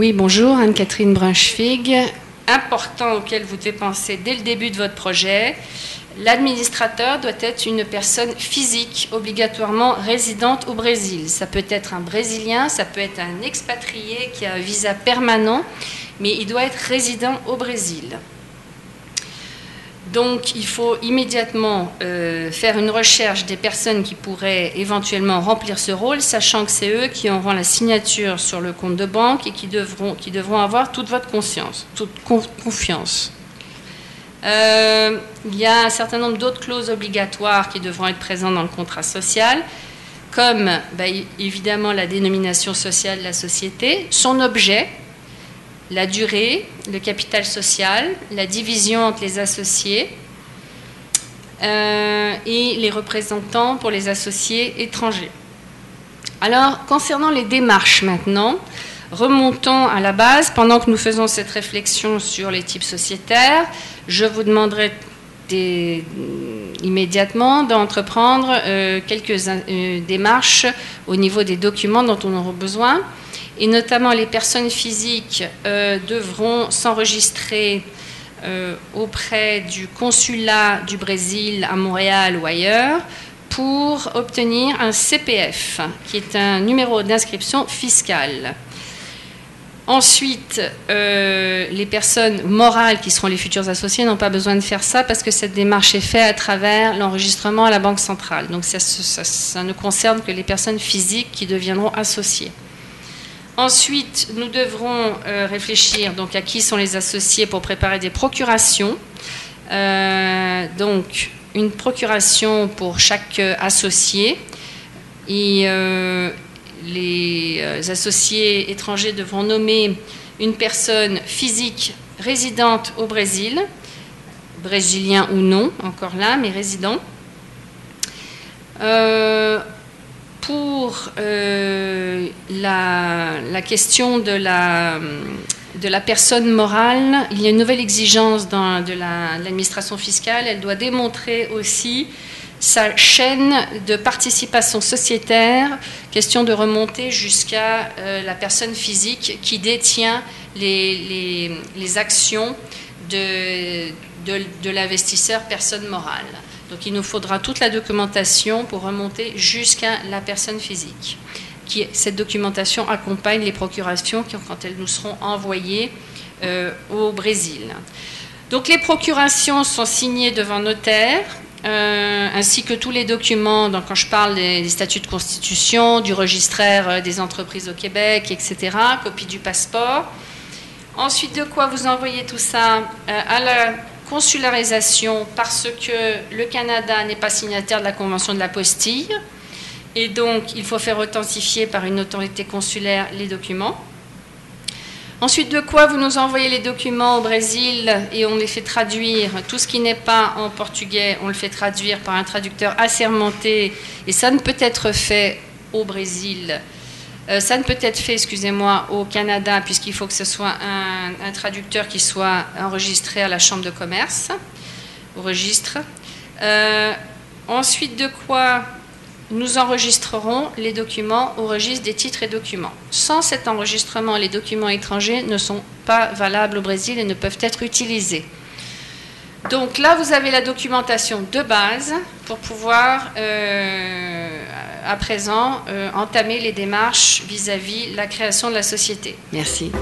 Oui, bonjour, Anne-Catherine Brunschwig. Important auquel vous devez penser dès le début de votre projet, l'administrateur doit être une personne physique, obligatoirement résidente au Brésil. Ça peut être un Brésilien, ça peut être un expatrié qui a un visa permanent, mais il doit être résident au Brésil. Donc il faut immédiatement euh, faire une recherche des personnes qui pourraient éventuellement remplir ce rôle, sachant que c'est eux qui auront la signature sur le compte de banque et qui devront, avoir toute votre confiance. Euh, il y a un certain nombre d'autres clauses obligatoires qui devront être présentes dans le contrat social, comme bah, évidemment la dénomination sociale de la société, son objet, la durée, le capital social, la division entre les associés euh, et les représentants pour les associés étrangers. Alors, concernant les démarches maintenant, remontons à la base. Pendant que nous faisons cette réflexion sur les types sociétaires, je vous demanderai immédiatement d'entreprendre euh, quelques euh, démarches au niveau des documents dont on aura besoin et notamment les personnes physiques euh, devront s'enregistrer euh, auprès du consulat du Brésil à Montréal ou ailleurs pour obtenir un CPF, qui est un numéro d'inscription fiscale. Ensuite, euh, les personnes morales qui seront les futurs associés n'ont pas besoin de faire ça parce que cette démarche est faite à travers l'enregistrement à la Banque centrale. Donc ça, ça ne concerne que les personnes physiques qui deviendront associées. Ensuite, nous devrons euh, réfléchir donc à qui sont les associés pour préparer des procurations. Euh, donc, une procuration pour chaque euh, associé. Et les associés étrangers devront nommer une personne physique résidente au Brésil, brésilien ou non, encore là, mais résident pour euh, la, question de la, personne morale, il y a une nouvelle exigence de l'administration fiscale. Elle doit démontrer aussi sa chaîne de participation sociétaire, question de remonter jusqu'à euh, la personne physique qui détient les, actions de l'investisseur personne morale. Donc il nous faudra toute la documentation pour remonter jusqu'à la personne physique. Qui, cette documentation accompagne les procurations quand elles nous seront envoyées euh, au Brésil. Donc les procurations sont signées devant notaire, euh, ainsi que tous les documents, donc quand je parle des, statuts de constitution, du registraire euh, des entreprises au Québec, etc., copie du passeport. Ensuite, de quoi vous envoyez tout ça à la consularisation parce que le Canada n'est pas signataire de la Convention de la postille et donc il faut faire authentifier par une autorité consulaire les documents. Ensuite, de quoi vous nous envoyez les documents au Brésil et on les fait traduire? Tout ce qui n'est pas en portugais, on le fait traduire par un traducteur assermenté et ça ne peut être fait au Brésil euh, ça ne peut être fait, excusez-moi, au Canada, puisqu'il faut que ce soit un, traducteur qui soit enregistré à la Chambre de commerce, au registre. Euh, ensuite, de quoi nous enregistrerons les documents au registre des titres et documents. Sans cet enregistrement, les documents étrangers ne sont pas valables au Brésil et ne peuvent être utilisés. Donc là, vous avez la documentation de base pour pouvoir, euh, à présent, euh, entamer les démarches vis-à-vis de la création de la société. Merci.